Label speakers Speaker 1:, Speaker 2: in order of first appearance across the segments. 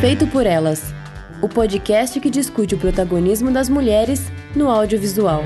Speaker 1: Feito por Elas o podcast que discute o protagonismo das mulheres no audiovisual.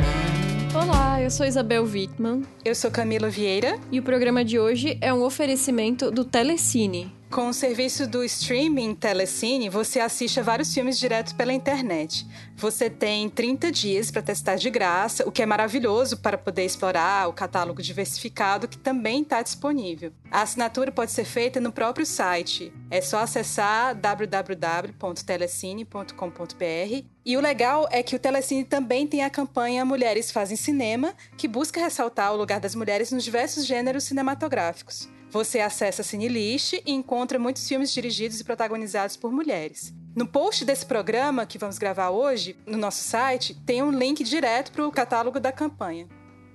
Speaker 2: Olá, eu sou Isabel Wittmann.
Speaker 3: Eu sou Camila Vieira.
Speaker 2: E o programa de hoje é um oferecimento do Telecine.
Speaker 3: Com o serviço do streaming Telecine, você assiste a vários filmes direto pela internet. Você tem 30 dias para testar de graça, o que é maravilhoso para poder explorar o catálogo diversificado que também está disponível. A assinatura pode ser feita no próprio site. É só acessar www.telecine.com.br. E o legal é que o Telecine também tem a campanha Mulheres Fazem Cinema, que busca ressaltar o lugar das mulheres nos diversos gêneros cinematográficos. Você acessa a Cinelist e encontra muitos filmes dirigidos e protagonizados por mulheres. No post desse programa que vamos gravar hoje, no nosso site, tem um link direto para o catálogo da campanha.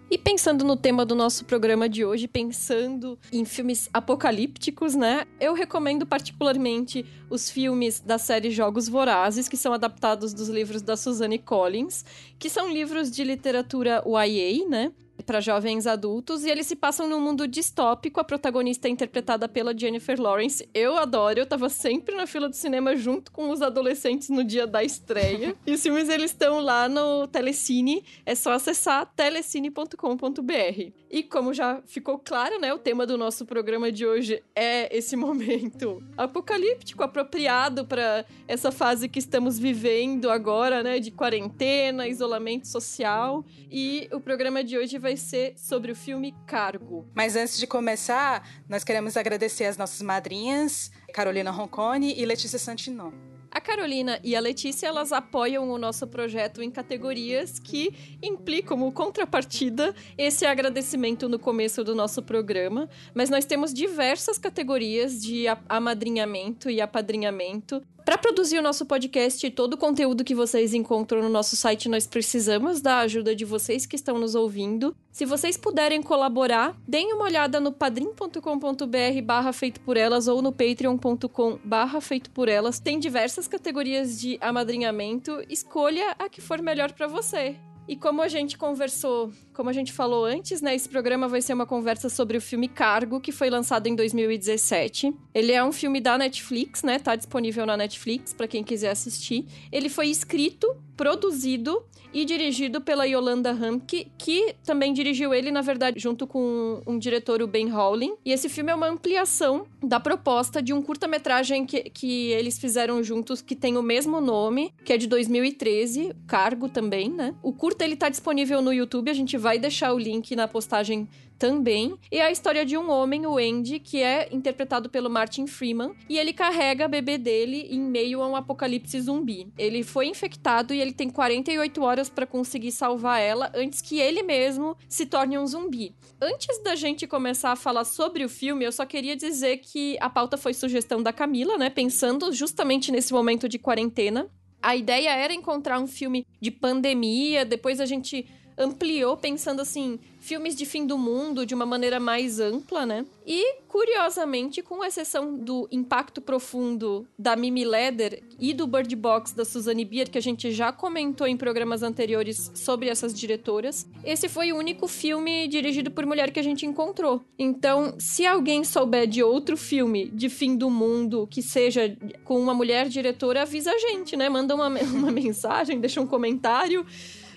Speaker 2: E pensando no tema do nosso programa de hoje, pensando em filmes apocalípticos, né? Eu recomendo particularmente os filmes da série Jogos Vorazes, que são adaptados dos livros da Suzanne Collins, que são livros de literatura YA, né? Para jovens adultos e eles se passam num mundo distópico. A protagonista é interpretada pela Jennifer Lawrence. Eu adoro, eu tava sempre na fila do cinema junto com os adolescentes no dia da estreia. e os filmes eles estão lá no Telecine, é só acessar telecine.com.br. E como já ficou claro, né, o tema do nosso programa de hoje é esse momento apocalíptico apropriado para essa fase que estamos vivendo agora, né, de quarentena, isolamento social. E o programa de hoje vai vai ser sobre o filme Cargo.
Speaker 3: Mas antes de começar, nós queremos agradecer as nossas madrinhas, Carolina Roncone e Letícia Santinon.
Speaker 2: A Carolina e a Letícia, elas apoiam o nosso projeto em categorias que implicam como contrapartida. Esse agradecimento no começo do nosso programa, mas nós temos diversas categorias de amadrinhamento e apadrinhamento. Para produzir o nosso podcast e todo o conteúdo que vocês encontram no nosso site, nós precisamos da ajuda de vocês que estão nos ouvindo. Se vocês puderem colaborar, deem uma olhada no padrim.com.br barra feito por elas ou no patreon.com barra feito por elas. Tem diversas categorias de amadrinhamento. Escolha a que for melhor para você. E como a gente conversou, como a gente falou antes, né, esse programa vai ser uma conversa sobre o filme Cargo, que foi lançado em 2017. Ele é um filme da Netflix, né? Tá disponível na Netflix para quem quiser assistir. Ele foi escrito, produzido e dirigido pela Yolanda Hamke, que também dirigiu ele, na verdade, junto com um diretor, o Ben Howling. E esse filme é uma ampliação da proposta de um curta-metragem que, que eles fizeram juntos, que tem o mesmo nome, que é de 2013, Cargo também, né? O curta, ele tá disponível no YouTube, a gente vai deixar o link na postagem também. E a história de um homem, o Andy, que é interpretado pelo Martin Freeman, e ele carrega a bebê dele em meio a um apocalipse zumbi. Ele foi infectado e ele tem 48 horas para conseguir salvar ela antes que ele mesmo se torne um zumbi. Antes da gente começar a falar sobre o filme, eu só queria dizer que a pauta foi sugestão da Camila, né? Pensando justamente nesse momento de quarentena. A ideia era encontrar um filme de pandemia, depois a gente ampliou pensando assim, filmes de fim do mundo de uma maneira mais ampla, né? E, curiosamente, com exceção do impacto profundo da Mimi Leder e do Bird Box da Suzanne Bier, que a gente já comentou em programas anteriores sobre essas diretoras, esse foi o único filme dirigido por mulher que a gente encontrou. Então, se alguém souber de outro filme de fim do mundo que seja com uma mulher diretora, avisa a gente, né? Manda uma, uma mensagem, deixa um comentário.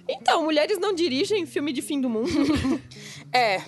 Speaker 2: Então, mulheres não dirigem filme de fim do mundo?
Speaker 3: é,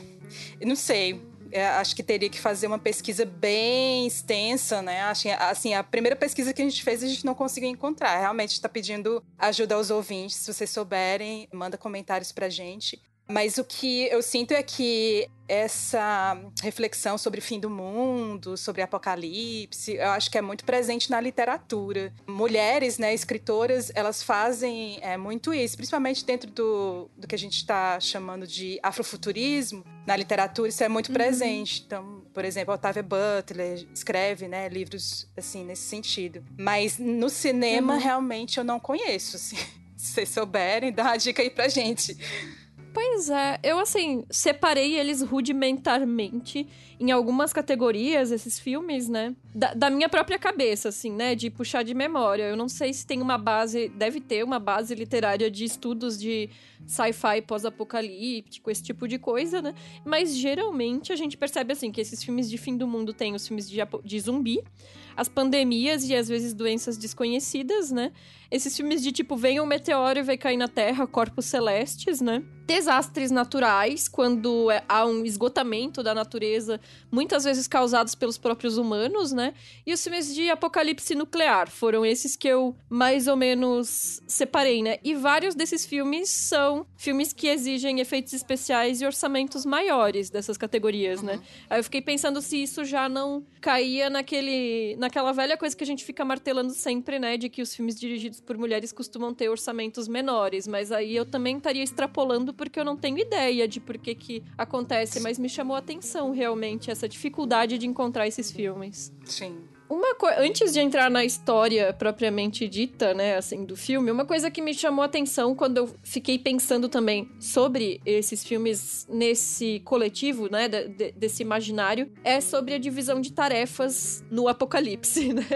Speaker 3: não sei. É, acho que teria que fazer uma pesquisa bem extensa, né? Acho, assim, a primeira pesquisa que a gente fez a gente não conseguiu encontrar. Realmente está pedindo ajuda aos ouvintes. Se vocês souberem, manda comentários pra gente. Mas o que eu sinto é que essa reflexão sobre o fim do mundo, sobre apocalipse, eu acho que é muito presente na literatura. Mulheres, né, escritoras, elas fazem é, muito isso, principalmente dentro do, do que a gente está chamando de afrofuturismo. Na literatura, isso é muito uhum. presente. Então, por exemplo, Octavia Butler escreve né, livros assim nesse sentido. Mas no cinema, uhum. realmente, eu não conheço. Assim. Se vocês souberem, dá uma dica aí pra gente.
Speaker 2: Pois é, eu assim, separei eles rudimentarmente em algumas categorias, esses filmes, né? Da, da, minha própria cabeça, assim, né? De puxar de memória. Eu não sei se tem uma base, deve ter uma base literária de estudos de sci-fi pós-apocalíptico, esse tipo de coisa, né? Mas geralmente a gente percebe assim que esses filmes de fim do mundo têm os filmes de, de zumbi, as pandemias e às vezes doenças desconhecidas, né? Esses filmes de tipo, vem um meteoro e vai cair na Terra, corpos celestes, né? Desastres naturais, quando é, há um esgotamento da natureza, muitas vezes causados pelos próprios humanos, né? E os filmes de apocalipse nuclear foram esses que eu mais ou menos separei, né? E vários desses filmes são filmes que exigem efeitos especiais e orçamentos maiores dessas categorias, né? uhum. né? Aí eu fiquei pensando se isso já não caía naquele, naquela velha coisa que a gente fica martelando sempre, né? De que os filmes dirigidos por mulheres costumam ter orçamentos menores, mas aí eu também estaria extrapolando porque eu não tenho ideia de por que que acontece, mas me chamou a atenção realmente essa dificuldade de encontrar esses filmes.
Speaker 3: Sim.
Speaker 2: Uma coisa, antes de entrar na história propriamente dita, né, assim, do filme, uma coisa que me chamou a atenção quando eu fiquei pensando também sobre esses filmes nesse coletivo, né, de, de, desse imaginário, é sobre a divisão de tarefas no apocalipse, né?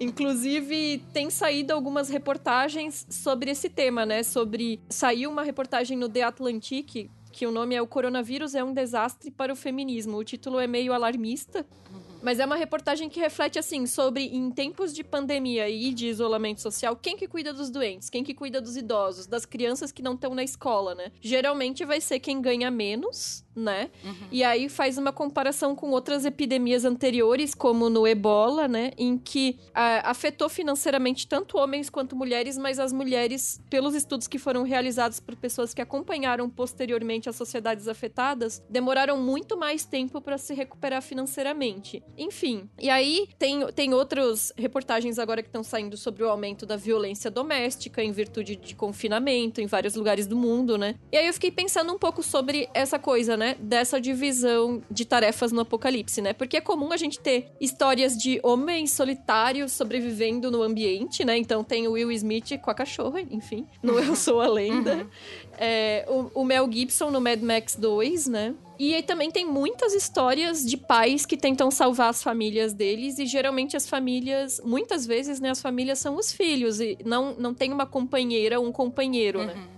Speaker 2: Inclusive, tem saído algumas reportagens sobre esse tema, né? Sobre. Saiu uma reportagem no The Atlantic que o nome é O Coronavírus é um Desastre para o Feminismo. O título é meio alarmista. Mas é uma reportagem que reflete assim sobre em tempos de pandemia e de isolamento social, quem que cuida dos doentes, quem que cuida dos idosos, das crianças que não estão na escola, né? Geralmente vai ser quem ganha menos né? Uhum. E aí faz uma comparação com outras epidemias anteriores, como no ebola, né? Em que a, afetou financeiramente tanto homens quanto mulheres, mas as mulheres, pelos estudos que foram realizados por pessoas que acompanharam posteriormente as sociedades afetadas, demoraram muito mais tempo para se recuperar financeiramente. Enfim, e aí tem, tem outras reportagens agora que estão saindo sobre o aumento da violência doméstica em virtude de confinamento em vários lugares do mundo, né? E aí eu fiquei pensando um pouco sobre essa coisa, né? dessa divisão de tarefas no apocalipse, né? Porque é comum a gente ter histórias de homens solitários sobrevivendo no ambiente, né? Então tem o Will Smith com a cachorra, enfim, no Eu Sou a Lenda. Uhum. É, o, o Mel Gibson no Mad Max 2, né? E aí também tem muitas histórias de pais que tentam salvar as famílias deles, e geralmente as famílias, muitas vezes, né, as famílias são os filhos, e não, não tem uma companheira ou um companheiro, né? uhum. né?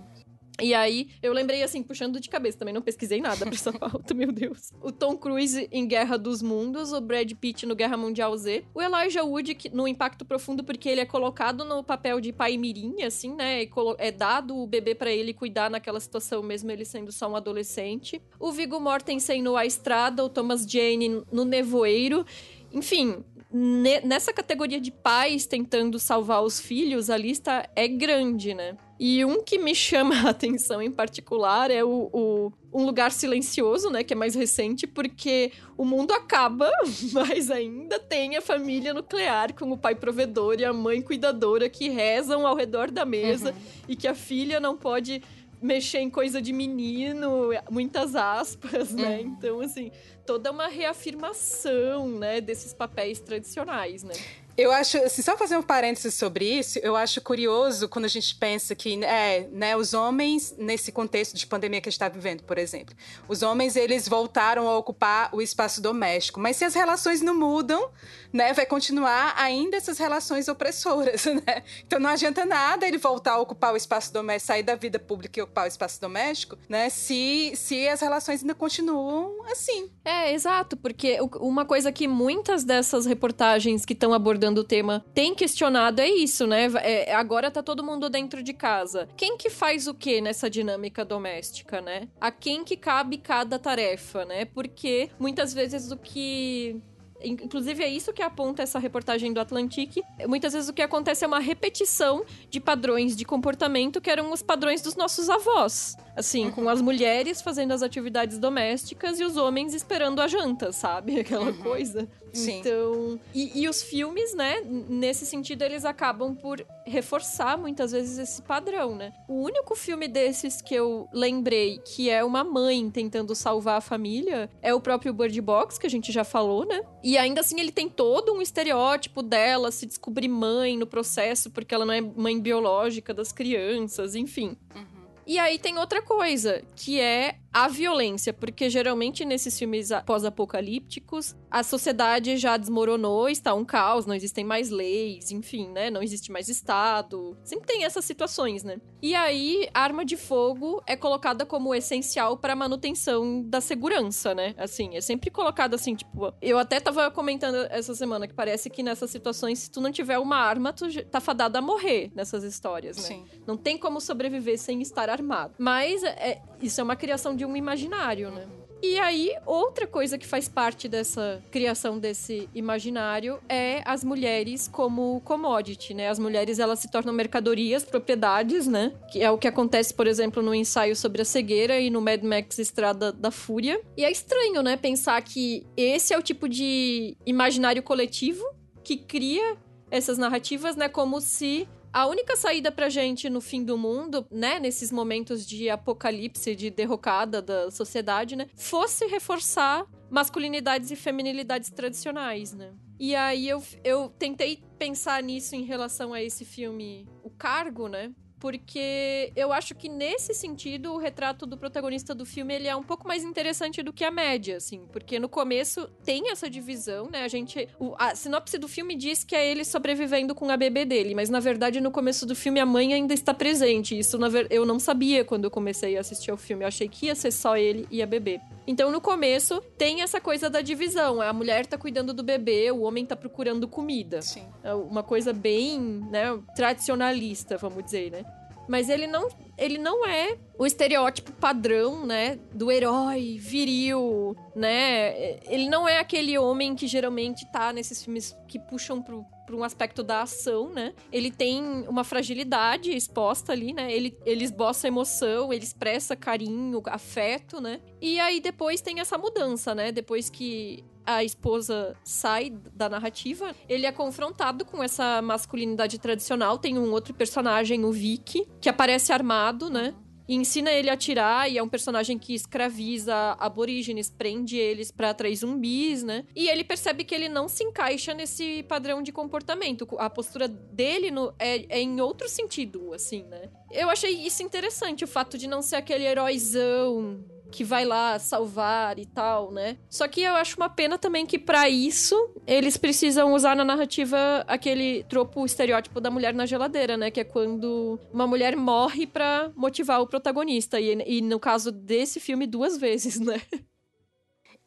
Speaker 2: E aí, eu lembrei assim, puxando de cabeça, também não pesquisei nada pra essa pauta, meu Deus. O Tom Cruise em Guerra dos Mundos, o Brad Pitt no Guerra Mundial Z, o Elijah Wood no Impacto Profundo, porque ele é colocado no papel de pai mirim, assim, né? É dado o bebê para ele cuidar naquela situação, mesmo ele sendo só um adolescente. O Viggo Mortensen no A Estrada, o Thomas Jane no Nevoeiro. Enfim, nessa categoria de pais tentando salvar os filhos, a lista é grande, né? E um que me chama a atenção em particular é o, o, Um Lugar Silencioso, né? Que é mais recente, porque o mundo acaba, mas ainda tem a família nuclear com o pai provedor e a mãe cuidadora que rezam ao redor da mesa uhum. e que a filha não pode mexer em coisa de menino, muitas aspas, né? Uhum. Então, assim, toda uma reafirmação, né, desses papéis tradicionais, né?
Speaker 3: Eu acho, assim, só fazer um parênteses sobre isso, eu acho curioso quando a gente pensa que, é, né, os homens, nesse contexto de pandemia que a gente está vivendo, por exemplo, os homens, eles voltaram a ocupar o espaço doméstico. Mas se as relações não mudam, né, vai continuar ainda essas relações opressoras, né? Então não adianta nada ele voltar a ocupar o espaço doméstico, sair da vida pública e ocupar o espaço doméstico, né, se, se as relações ainda continuam assim.
Speaker 2: É, exato, porque uma coisa que muitas dessas reportagens que estão abordando abordando o tema tem questionado é isso, né? É, agora tá todo mundo dentro de casa. Quem que faz o que nessa dinâmica doméstica, né? A quem que cabe cada tarefa, né? Porque muitas vezes o que Inclusive, é isso que aponta essa reportagem do Atlantic. Muitas vezes o que acontece é uma repetição de padrões de comportamento que eram os padrões dos nossos avós. Assim, com as mulheres fazendo as atividades domésticas e os homens esperando a janta, sabe? Aquela uhum. coisa. Sim. Então. E, e, os filmes, né? Nesse sentido, eles acabam por reforçar muitas vezes esse padrão, né? O único filme desses que eu lembrei que é uma mãe tentando salvar a família é o próprio Bird Box, que a gente já falou, né? E ainda assim ele tem todo um estereótipo dela se descobrir mãe no processo, porque ela não é mãe biológica das crianças, enfim. Uhum. E aí tem outra coisa, que é a violência, porque geralmente nesses filmes pós-apocalípticos, a sociedade já desmoronou, está um caos, não existem mais leis, enfim, né? Não existe mais Estado. Sempre tem essas situações, né? E aí, a arma de fogo é colocada como essencial para a manutenção da segurança, né? Assim, é sempre colocado assim, tipo, eu até tava comentando essa semana que parece que nessas situações, se tu não tiver uma arma, tu tá fadado a morrer nessas histórias, né? Sim. Não tem como sobreviver sem estar armado. Mas é, isso é uma criação de um imaginário, né? E aí, outra coisa que faz parte dessa criação desse imaginário é as mulheres como commodity, né? As mulheres, elas se tornam mercadorias, propriedades, né? Que é o que acontece, por exemplo, no ensaio sobre a cegueira e no Mad Max Estrada da Fúria. E é estranho, né? Pensar que esse é o tipo de imaginário coletivo que cria essas narrativas, né? Como se a única saída pra gente no fim do mundo, né, nesses momentos de apocalipse, de derrocada da sociedade, né, fosse reforçar masculinidades e feminilidades tradicionais, né? E aí eu, eu tentei pensar nisso em relação a esse filme O Cargo, né? Porque eu acho que nesse sentido o retrato do protagonista do filme ele é um pouco mais interessante do que a média, assim, porque no começo tem essa divisão, né? A gente, o, a sinopse do filme diz que é ele sobrevivendo com a bebê dele, mas na verdade no começo do filme a mãe ainda está presente. Isso na ver, eu não sabia quando eu comecei a assistir ao filme, eu achei que ia ser só ele e a bebê. Então no começo tem essa coisa da divisão, a mulher tá cuidando do bebê, o homem tá procurando comida.
Speaker 3: Sim.
Speaker 2: É uma coisa bem, né, tradicionalista, vamos dizer, né? Mas ele não, ele não é o estereótipo padrão, né, do herói viril, né? Ele não é aquele homem que geralmente tá nesses filmes que puxam pro um aspecto da ação, né? Ele tem uma fragilidade exposta ali, né? Ele, ele esboça emoção, ele expressa carinho, afeto, né? E aí depois tem essa mudança, né? Depois que a esposa sai da narrativa, ele é confrontado com essa masculinidade tradicional. Tem um outro personagem, o Vicky, que aparece armado, né? E ensina ele a atirar, e é um personagem que escraviza aborígenes, prende eles para atrair zumbis, né? E ele percebe que ele não se encaixa nesse padrão de comportamento. A postura dele no, é, é em outro sentido, assim, né? Eu achei isso interessante, o fato de não ser aquele heróizão que vai lá salvar e tal, né? Só que eu acho uma pena também que para isso eles precisam usar na narrativa aquele tropo estereótipo da mulher na geladeira, né? Que é quando uma mulher morre para motivar o protagonista. E, e no caso desse filme, duas vezes, né?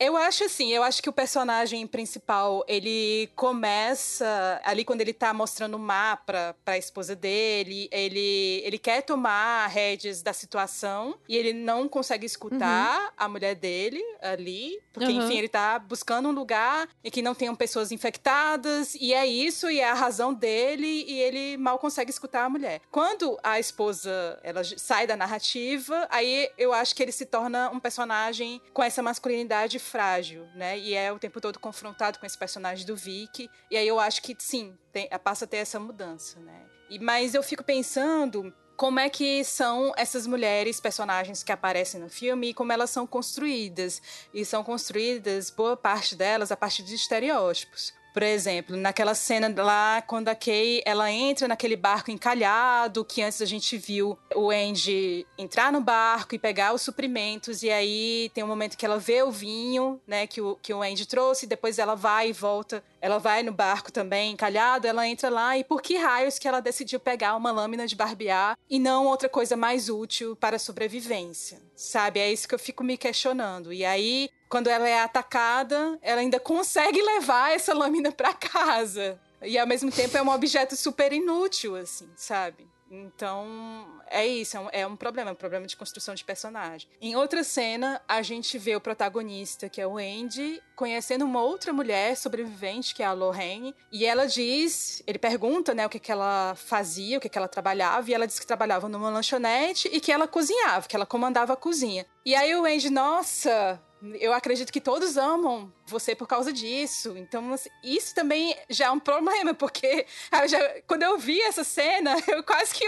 Speaker 3: Eu acho assim, eu acho que o personagem principal, ele começa ali quando ele tá mostrando o mapa pra esposa dele, ele, ele quer tomar rédeas da situação e ele não consegue escutar uhum. a mulher dele ali, porque uhum. enfim, ele tá buscando um lugar em que não tenham pessoas infectadas e é isso e é a razão dele e ele mal consegue escutar a mulher. Quando a esposa, ela sai da narrativa, aí eu acho que ele se torna um personagem com essa masculinidade frágil, né? E é o tempo todo confrontado com esse personagem do Vic. E aí eu acho que sim, tem, passa a ter essa mudança, né? E, mas eu fico pensando como é que são essas mulheres, personagens que aparecem no filme e como elas são construídas. E são construídas, boa parte delas, a partir de estereótipos. Por exemplo, naquela cena lá, quando a Kay ela entra naquele barco encalhado, que antes a gente viu o Andy entrar no barco e pegar os suprimentos, e aí tem um momento que ela vê o vinho, né, que o, que o Andy trouxe, e depois ela vai e volta ela vai no barco também, encalhado, ela entra lá e por que raios que ela decidiu pegar uma lâmina de barbear e não outra coisa mais útil para a sobrevivência? Sabe? É isso que eu fico me questionando. E aí, quando ela é atacada, ela ainda consegue levar essa lâmina para casa. E ao mesmo tempo é um objeto super inútil, assim, sabe? Então, é isso, é um, é um, problema, é um problema de construção de personagem. Em outra cena, a gente vê o protagonista, que é o Andy, conhecendo uma outra mulher sobrevivente, que é a Lorraine, e ela diz, ele pergunta, né, o que, que ela fazia, o que, que ela trabalhava, e ela diz que trabalhava numa lanchonete e que ela cozinhava, que ela comandava a cozinha. E aí o Andy, nossa, eu acredito que todos amam você por causa disso. Então, assim, isso também já é um problema, porque eu já, quando eu vi essa cena, eu quase que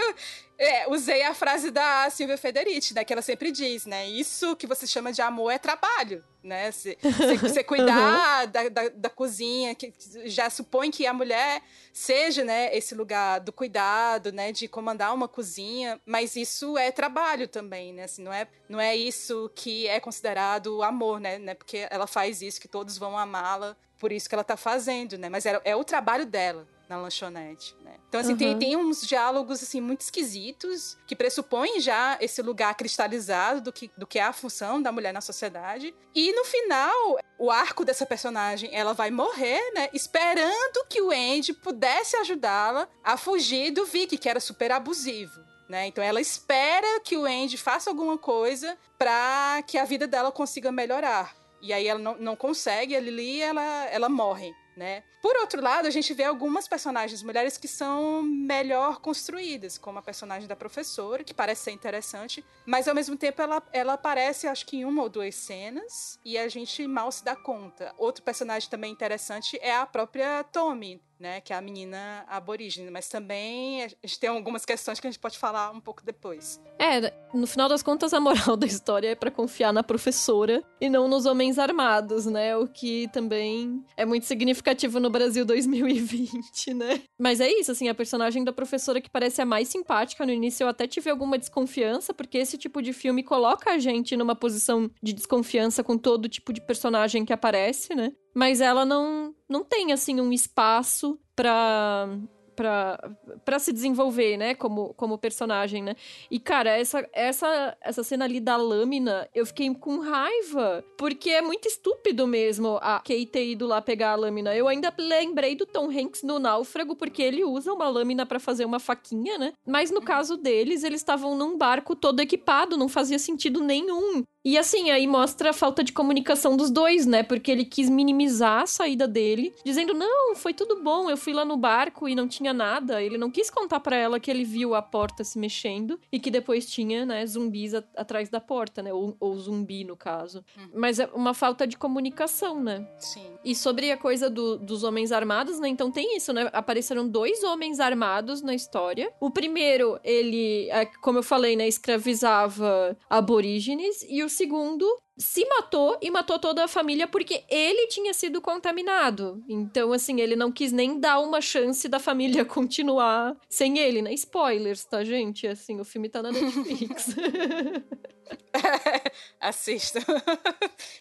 Speaker 3: é, usei a frase da Silvia Federici, né? Que ela sempre diz, né? Isso que você chama de amor é trabalho, né? Você, você cuidar uhum. da, da, da, cozinha, que já supõe que a mulher seja, né? Esse lugar do cuidado, né? De comandar uma cozinha, mas isso é trabalho também, né? Assim, não, é, não é isso que é considerado amor, né? né? Porque ela faz isso, que todos vão amá-la, por isso que ela tá fazendo, né? Mas é, é o trabalho dela, na lanchonete, né? Então, assim, uhum. tem, tem uns diálogos, assim, muito esquisitos, que pressupõem já esse lugar cristalizado do que, do que é a função da mulher na sociedade. E, no final, o arco dessa personagem, ela vai morrer, né? Esperando que o Andy pudesse ajudá-la a fugir do Vic, que era super abusivo. Né? Então ela espera que o Andy faça alguma coisa para que a vida dela consiga melhorar. E aí ela não, não consegue, a Lily ela, ela morre né? Por outro lado, a gente vê algumas personagens mulheres que são melhor construídas, como a personagem da professora, que parece ser interessante, mas ao mesmo tempo ela, ela aparece, acho que em uma ou duas cenas, e a gente mal se dá conta. Outro personagem também interessante é a própria Tommy, né, que é a menina aborígene, mas também a gente tem algumas questões que a gente pode falar um pouco depois.
Speaker 2: É, no final das contas a moral da história é para confiar na professora e não nos homens armados, né? O que também é muito significativo no Brasil 2020, né? Mas é isso, assim, a personagem da professora que parece a mais simpática no início eu até tive alguma desconfiança, porque esse tipo de filme coloca a gente numa posição de desconfiança com todo tipo de personagem que aparece, né? mas ela não, não tem, assim, um espaço para para se desenvolver, né, como, como personagem, né? E cara, essa essa essa cena ali da lâmina, eu fiquei com raiva, porque é muito estúpido mesmo a Kate ter ido lá pegar a lâmina. Eu ainda lembrei do Tom Hanks no Náufrago, porque ele usa uma lâmina para fazer uma faquinha, né? Mas no caso deles, eles estavam num barco todo equipado, não fazia sentido nenhum. E assim, aí mostra a falta de comunicação dos dois, né? Porque ele quis minimizar a saída dele, dizendo: "Não, foi tudo bom, eu fui lá no barco e não tinha nada". Ele não quis contar para ela que ele viu a porta se mexendo e que depois tinha, né, zumbis atrás da porta, né? Ou, ou zumbi no caso. Hum. Mas é uma falta de comunicação, né?
Speaker 3: Sim.
Speaker 2: E sobre a coisa do, dos homens armados, né? Então tem isso, né? Apareceram dois homens armados na história. O primeiro, ele, é, como eu falei, né, escravizava aborígenes e o segundo se matou e matou toda a família porque ele tinha sido contaminado. Então, assim, ele não quis nem dar uma chance da família continuar sem ele, né? Spoilers, tá, gente? Assim, o filme tá na Netflix.
Speaker 3: Assista.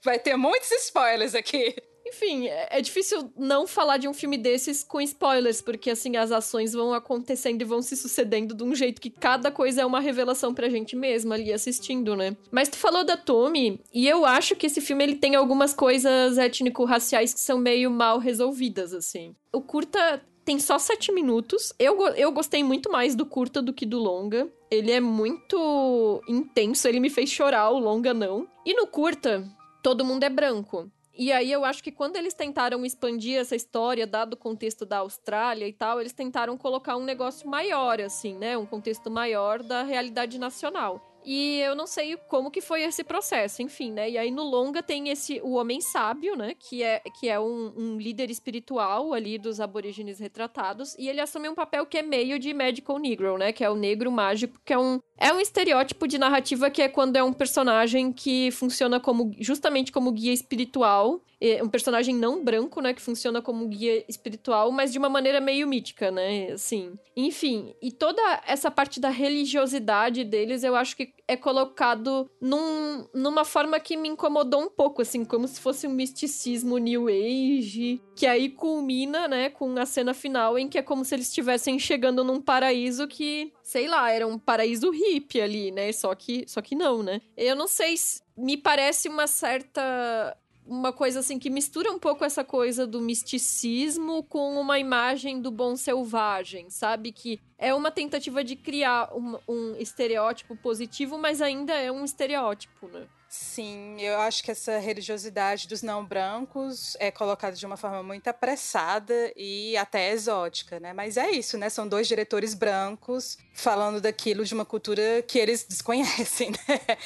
Speaker 3: Vai ter muitos spoilers aqui.
Speaker 2: Enfim, é, é difícil não falar de um filme desses com spoilers, porque assim, as ações vão acontecendo e vão se sucedendo de um jeito que cada coisa é uma revelação pra gente mesma ali assistindo, né? Mas tu falou da Tommy, e eu acho que esse filme ele tem algumas coisas étnico-raciais que são meio mal resolvidas, assim. O curta tem só sete minutos. Eu, eu gostei muito mais do curta do que do longa. Ele é muito intenso, ele me fez chorar, o longa não. E no curta, todo mundo é branco. E aí eu acho que quando eles tentaram expandir essa história, dado o contexto da Austrália e tal, eles tentaram colocar um negócio maior, assim, né? Um contexto maior da realidade nacional. E eu não sei como que foi esse processo, enfim, né? E aí no longa tem esse o homem sábio, né? Que é, que é um, um líder espiritual ali dos aborígenes retratados. E ele assume um papel que é meio de medical negro, né? Que é o negro mágico, que é um, é um estereótipo de narrativa que é quando é um personagem que funciona como justamente como guia espiritual um personagem não branco, né, que funciona como guia espiritual, mas de uma maneira meio mítica, né, assim. Enfim, e toda essa parte da religiosidade deles, eu acho que é colocado num, numa forma que me incomodou um pouco, assim, como se fosse um misticismo new age, que aí culmina, né, com a cena final em que é como se eles estivessem chegando num paraíso que, sei lá, era um paraíso hippie ali, né, só que, só que não, né. Eu não sei, me parece uma certa uma coisa assim que mistura um pouco essa coisa do misticismo com uma imagem do bom selvagem, sabe? Que é uma tentativa de criar um, um estereótipo positivo, mas ainda é um estereótipo, né?
Speaker 3: Sim, eu acho que essa religiosidade dos não brancos é colocada de uma forma muito apressada e até exótica, né? Mas é isso, né? São dois diretores brancos falando daquilo de uma cultura que eles desconhecem, né?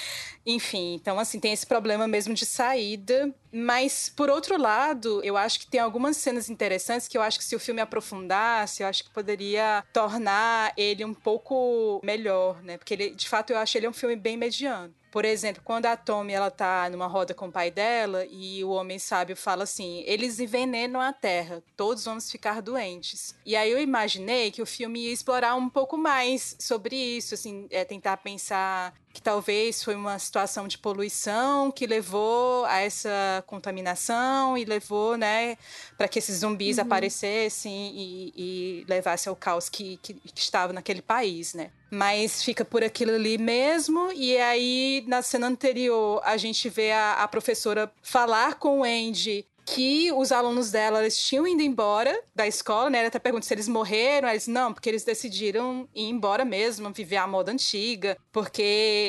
Speaker 3: Enfim, então assim, tem esse problema mesmo de saída, mas por outro lado, eu acho que tem algumas cenas interessantes que eu acho que se o filme aprofundasse, eu acho que poderia tornar ele um pouco melhor, né? Porque ele, de fato, eu acho ele um filme bem mediano. Por exemplo, quando a Tommy ela tá numa roda com o pai dela e o homem sábio fala assim: eles envenenam a terra, todos vamos ficar doentes. E aí eu imaginei que o filme ia explorar um pouco mais sobre isso, assim, é, tentar pensar que talvez foi uma situação de poluição que levou a essa contaminação e levou, né, para que esses zumbis uhum. aparecessem e, e levassem ao caos que, que, que estava naquele país, né. Mas fica por aquilo ali mesmo, e aí na cena anterior a gente vê a, a professora falar com o Andy que os alunos dela eles tinham ido embora da escola, né? Ela até pergunta se eles morreram. Eles não, porque eles decidiram ir embora mesmo, viver a moda antiga, porque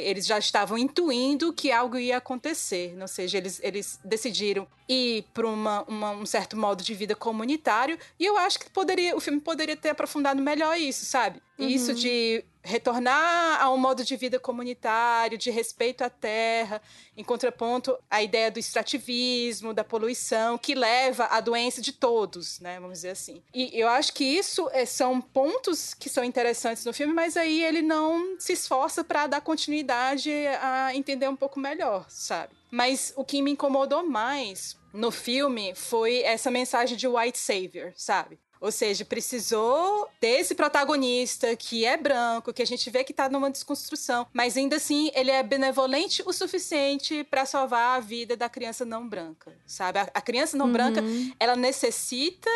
Speaker 3: eles já estavam intuindo que algo ia acontecer. Ou seja, eles, eles decidiram ir para um certo modo de vida comunitário. E eu acho que poderia, o filme poderia ter aprofundado melhor isso, sabe? Uhum. Isso de retornar a um modo de vida comunitário, de respeito à terra, em contraponto à ideia do extrativismo, da poluição, que leva à doença de todos, né? Vamos dizer assim. E eu acho que isso é, são pontos que são interessantes no filme, mas aí ele não se esforça para dar continuidade a entender um pouco melhor, sabe? Mas o que me incomodou mais no filme foi essa mensagem de white savior, sabe? Ou seja, precisou ter esse protagonista que é branco, que a gente vê que tá numa desconstrução, mas ainda assim ele é benevolente o suficiente para salvar a vida da criança não branca, sabe? A, a criança não uhum. branca, ela necessita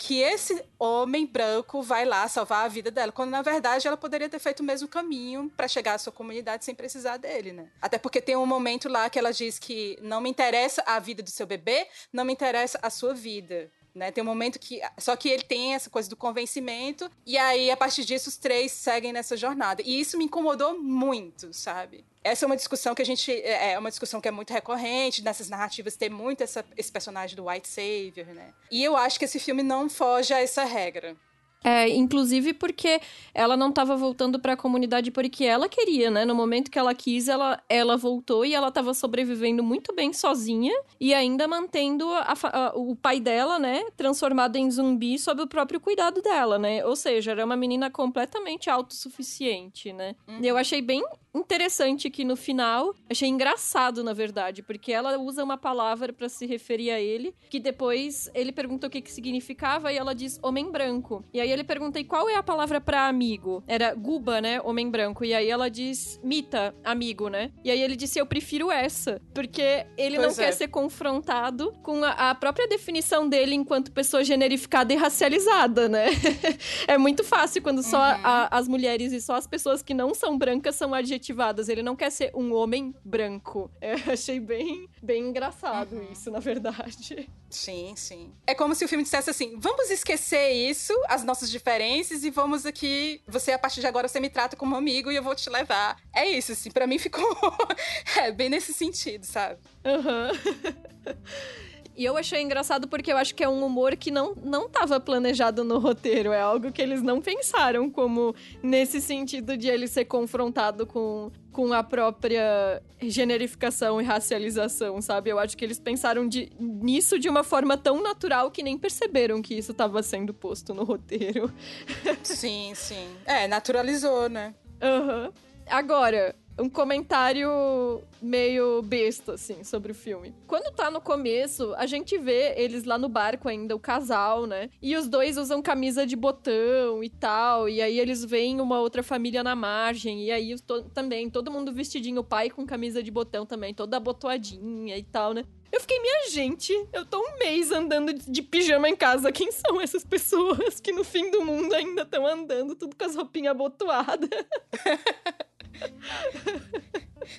Speaker 3: que esse homem branco vai lá salvar a vida dela, quando na verdade ela poderia ter feito o mesmo caminho para chegar à sua comunidade sem precisar dele, né? Até porque tem um momento lá que ela diz que não me interessa a vida do seu bebê, não me interessa a sua vida. Né? Tem um momento que. Só que ele tem essa coisa do convencimento, e aí, a partir disso, os três seguem nessa jornada. E isso me incomodou muito, sabe? Essa é uma discussão que a gente. É, é uma discussão que é muito recorrente, nessas narrativas ter muito essa, esse personagem do White Savior, né? E eu acho que esse filme não foge a essa regra.
Speaker 2: É, inclusive porque ela não estava voltando para a comunidade porque ela queria, né? No momento que ela quis, ela, ela voltou e ela estava sobrevivendo muito bem sozinha e ainda mantendo a, a, o pai dela, né? Transformado em zumbi sob o próprio cuidado dela, né? Ou seja, era uma menina completamente autossuficiente, né? Uhum. Eu achei bem interessante que no final, achei engraçado, na verdade, porque ela usa uma palavra para se referir a ele, que depois ele pergunta o que que significava e ela diz homem branco. E aí ele pergunta, e qual é a palavra para amigo? Era guba, né? Homem branco. E aí ela diz mita, amigo, né? E aí ele disse, eu prefiro essa, porque ele pois não é. quer ser confrontado com a, a, própria definição dele enquanto pessoa generificada e racializada, né? é muito fácil quando só uhum. a, as mulheres e só as pessoas que não são brancas são adjetivadas adjetivadas. Ele não quer ser um homem branco. Eu achei bem, bem engraçado uhum. isso, na verdade.
Speaker 3: Sim, sim. É como se o filme dissesse assim: vamos esquecer isso, as nossas diferenças, e vamos aqui. Você, a partir de agora, você me trata como amigo e eu vou te levar. É isso, assim. Pra mim ficou. é bem nesse sentido, sabe?
Speaker 2: Aham. Uhum. E eu achei engraçado porque eu acho que é um humor que não, não estava planejado no roteiro. É algo que eles não pensaram como nesse sentido de ele ser confrontado com, com a própria generificação e racialização, sabe? Eu acho que eles pensaram de, nisso de uma forma tão natural que nem perceberam que isso estava sendo posto no roteiro.
Speaker 3: Sim, sim. É, naturalizou, né?
Speaker 2: Aham. Uhum. Agora, um comentário meio besta, assim, sobre o filme. Quando tá no começo, a gente vê eles lá no barco ainda, o casal, né? E os dois usam camisa de botão e tal. E aí eles veem uma outra família na margem. E aí to também, todo mundo vestidinho, o pai com camisa de botão também, toda abotoadinha e tal, né? Eu fiquei, minha gente, eu tô um mês andando de pijama em casa. Quem são essas pessoas que no fim do mundo ainda estão andando, tudo com as roupinhas abotoadas?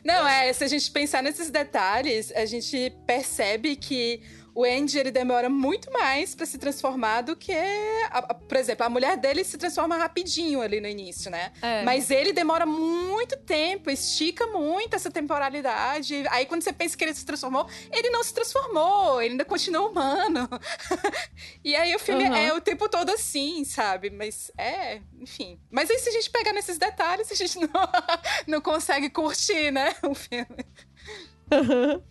Speaker 3: Não, é, se a gente pensar nesses detalhes, a gente percebe que o Andy ele demora muito mais para se transformar do que, a, a, por exemplo, a mulher dele se transforma rapidinho ali no início, né? É. Mas ele demora muito tempo, estica muito essa temporalidade. Aí quando você pensa que ele se transformou, ele não se transformou, ele ainda continua humano. e aí o filme uhum. é o tempo todo assim, sabe? Mas é, enfim. Mas aí se a gente pegar nesses detalhes, a gente não, não consegue curtir, né, o filme.
Speaker 2: Uhum.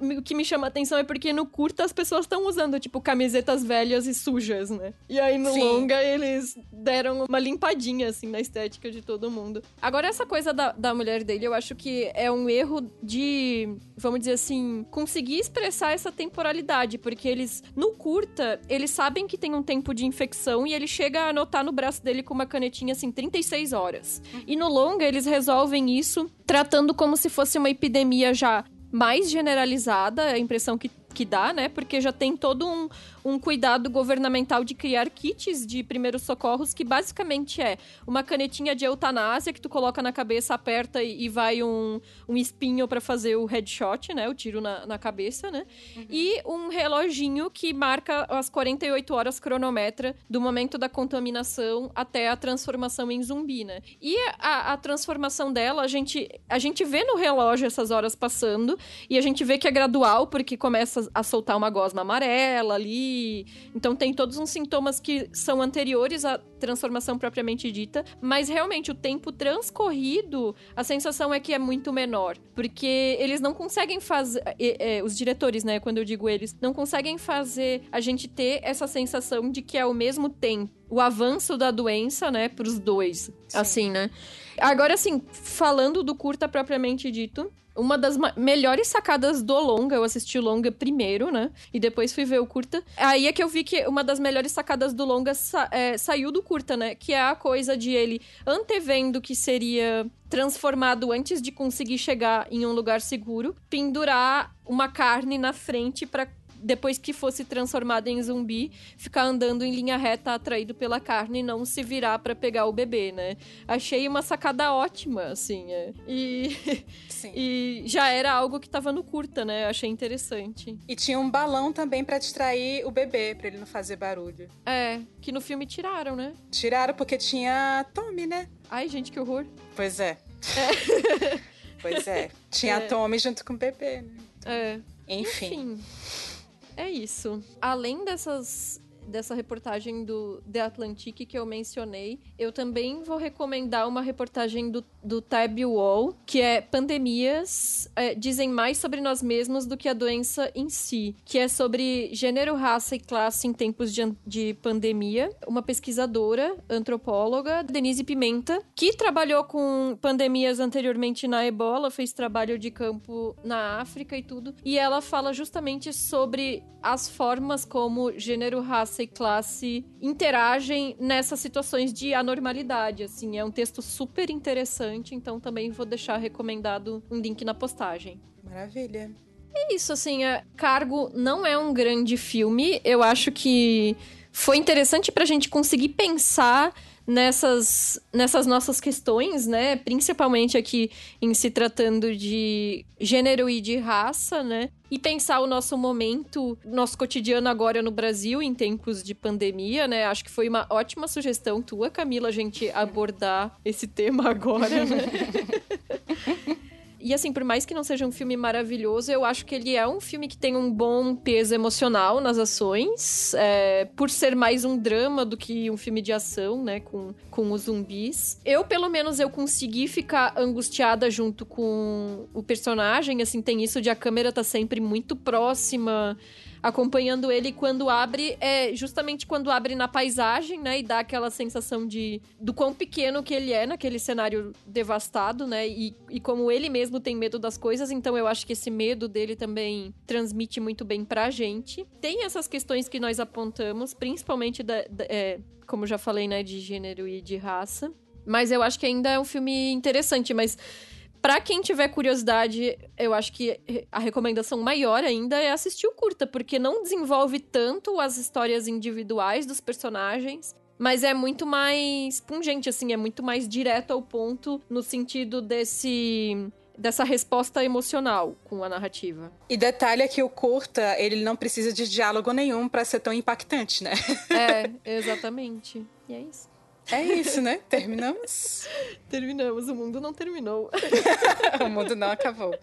Speaker 2: O que me chama a atenção é porque no curta as pessoas estão usando, tipo, camisetas velhas e sujas, né? E aí no Sim. longa eles deram uma limpadinha, assim, na estética de todo mundo. Agora, essa coisa da, da mulher dele, eu acho que é um erro de, vamos dizer assim, conseguir expressar essa temporalidade, porque eles, no curta, eles sabem que tem um tempo de infecção e ele chega a anotar no braço dele com uma canetinha, assim, 36 horas. Uhum. E no longa, eles resolvem isso tratando como se fosse uma epidemia já mais generalizada, a impressão que, que dá, né? Porque já tem todo um, um cuidado governamental de criar kits de primeiros socorros, que basicamente é uma canetinha de eutanásia que tu coloca na cabeça, aperta e, e vai um, um espinho para fazer o headshot, né? O tiro na, na cabeça, né? Uhum. E um reloginho que marca as 48 horas cronometra do momento da contaminação até a transformação em zumbi, né? E a, a transformação dela, a gente, a gente vê no relógio essas horas passando e a gente vê que é gradual, porque começa a soltar uma gosma amarela ali, então tem todos uns sintomas que são anteriores à transformação propriamente dita, mas realmente o tempo transcorrido, a sensação é que é muito menor, porque eles não conseguem fazer, é, é, os diretores, né, quando eu digo eles, não conseguem fazer a gente ter essa sensação de que é ao mesmo tempo o avanço da doença, né, pros dois, Sim. assim, né? Agora, assim, falando do curta propriamente dito, uma das melhores sacadas do longa, eu assisti o longa primeiro, né? E depois fui ver o curta. Aí é que eu vi que uma das melhores sacadas do longa sa é, saiu do curta, né? Que é a coisa de ele antevendo que seria transformado antes de conseguir chegar em um lugar seguro, pendurar uma carne na frente para depois que fosse transformado em zumbi, ficar andando em linha reta atraído pela carne e não se virar para pegar o bebê, né? Achei uma sacada ótima, assim. É. E, e já era algo que tava no curta, né? Achei interessante.
Speaker 3: E tinha um balão também para distrair o bebê, para ele não fazer barulho.
Speaker 2: É, que no filme tiraram, né?
Speaker 3: Tiraram porque tinha Tommy, né?
Speaker 2: Ai, gente, que horror.
Speaker 3: Pois é. é. pois é. Tinha é. Tommy junto com o bebê, né?
Speaker 2: É.
Speaker 3: Enfim.
Speaker 2: Enfim. É isso. Além dessas dessa reportagem do The Atlantic que eu mencionei, eu também vou recomendar uma reportagem do, do Tab Wall, que é Pandemias é, dizem mais sobre nós mesmos do que a doença em si, que é sobre gênero, raça e classe em tempos de, de pandemia. Uma pesquisadora, antropóloga, Denise Pimenta, que trabalhou com pandemias anteriormente na ebola, fez trabalho de campo na África e tudo, e ela fala justamente sobre as formas como gênero, raça raça e classe interagem nessas situações de anormalidade, assim. É um texto super interessante, então também vou deixar recomendado um link na postagem.
Speaker 3: Maravilha.
Speaker 2: É isso, assim, é, Cargo não é um grande filme. Eu acho que foi interessante pra gente conseguir pensar nessas, nessas nossas questões, né? Principalmente aqui em se tratando de gênero e de raça, né? E pensar o nosso momento, nosso cotidiano agora no Brasil, em tempos de pandemia, né? Acho que foi uma ótima sugestão tua, Camila, a gente abordar esse tema agora, né? E assim, por mais que não seja um filme maravilhoso, eu acho que ele é um filme que tem um bom peso emocional nas ações, é, por ser mais um drama do que um filme de ação, né, com, com os zumbis. Eu, pelo menos, eu consegui ficar angustiada junto com o personagem, assim, tem isso de a câmera tá sempre muito próxima acompanhando ele quando abre, é justamente quando abre na paisagem, né? E dá aquela sensação de do quão pequeno que ele é naquele cenário devastado, né? E, e como ele mesmo tem medo das coisas, então eu acho que esse medo dele também transmite muito bem pra gente. Tem essas questões que nós apontamos, principalmente da, da é, como já falei, né, de gênero e de raça. Mas eu acho que ainda é um filme interessante, mas Pra quem tiver curiosidade, eu acho que a recomendação maior ainda é assistir o curta, porque não desenvolve tanto as histórias individuais dos personagens, mas é muito mais pungente, assim, é muito mais direto ao ponto no sentido desse dessa resposta emocional com a narrativa.
Speaker 3: E detalhe é que o curta, ele não precisa de diálogo nenhum para ser tão impactante, né?
Speaker 2: É, exatamente. E é isso.
Speaker 3: É isso, né? Terminamos?
Speaker 2: Terminamos. O mundo não terminou.
Speaker 3: o mundo não acabou.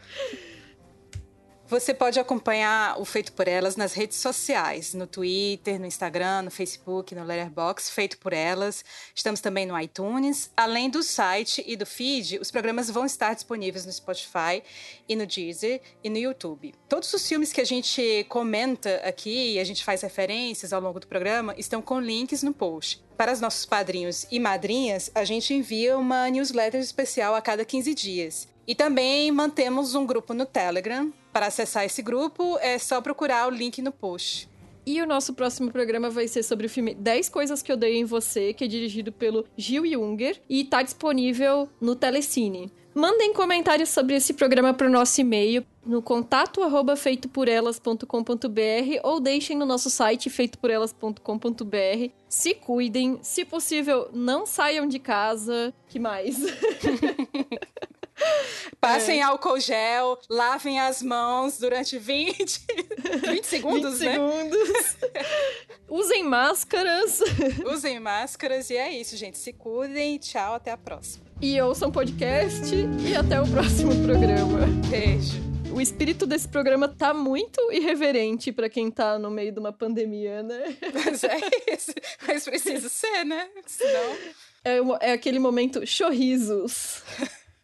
Speaker 3: Você pode acompanhar o Feito por Elas nas redes sociais, no Twitter, no Instagram, no Facebook, no Letterboxd, Feito por Elas. Estamos também no iTunes. Além do site e do feed, os programas vão estar disponíveis no Spotify e no Deezer e no YouTube. Todos os filmes que a gente comenta aqui e a gente faz referências ao longo do programa estão com links no post. Para os nossos padrinhos e madrinhas, a gente envia uma newsletter especial a cada 15 dias. E também mantemos um grupo no Telegram. Para acessar esse grupo, é só procurar o link no post.
Speaker 2: E o nosso próximo programa vai ser sobre o filme 10 Coisas que Dei em Você, que é dirigido pelo Gil Junger e está disponível no Telecine. Mandem comentários sobre esse programa para o nosso e-mail no contato arroba feitoporelas.com.br ou deixem no nosso site feitoporelas.com.br. Se cuidem, se possível, não saiam de casa. Que mais?
Speaker 3: Passem é. álcool gel, lavem as mãos durante 20, 20 segundos,
Speaker 2: 20 né? segundos. Usem máscaras.
Speaker 3: Usem máscaras e é isso, gente. Se cuidem. Tchau, até a próxima.
Speaker 2: E ouçam podcast e até o próximo programa.
Speaker 3: Beijo.
Speaker 2: O espírito desse programa tá muito irreverente para quem tá no meio de uma pandemia, né?
Speaker 3: Mas é isso. Mas precisa ser, né? Senão...
Speaker 2: É, é aquele momento chorrisos.